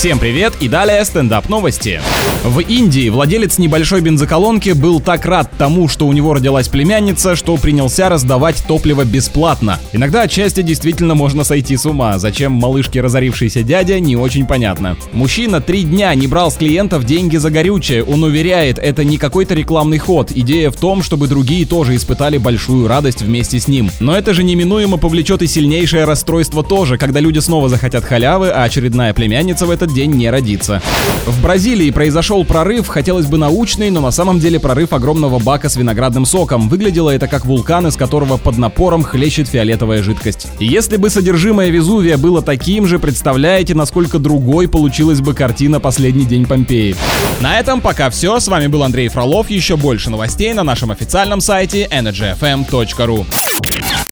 Всем привет и далее стендап новости. В Индии владелец небольшой бензоколонки был так рад тому, что у него родилась племянница, что принялся раздавать топливо бесплатно. Иногда отчасти действительно можно сойти с ума. Зачем малышке разорившийся дядя, не очень понятно. Мужчина три дня не брал с клиентов деньги за горючее. Он уверяет, это не какой-то рекламный ход. Идея в том, чтобы другие тоже испытали большую радость вместе с ним. Но это же неминуемо повлечет и сильнейшее расстройство тоже, когда люди снова захотят халявы, а очередная племянница в этот день не родится. В Бразилии произошел прорыв, хотелось бы научный, но на самом деле прорыв огромного бака с виноградным соком. Выглядело это как вулкан, из которого под напором хлещет фиолетовая жидкость. Если бы содержимое Везувия было таким же, представляете, насколько другой получилась бы картина «Последний день Помпеи». На этом пока все. С вами был Андрей Фролов. Еще больше новостей на нашем официальном сайте energyfm.ru.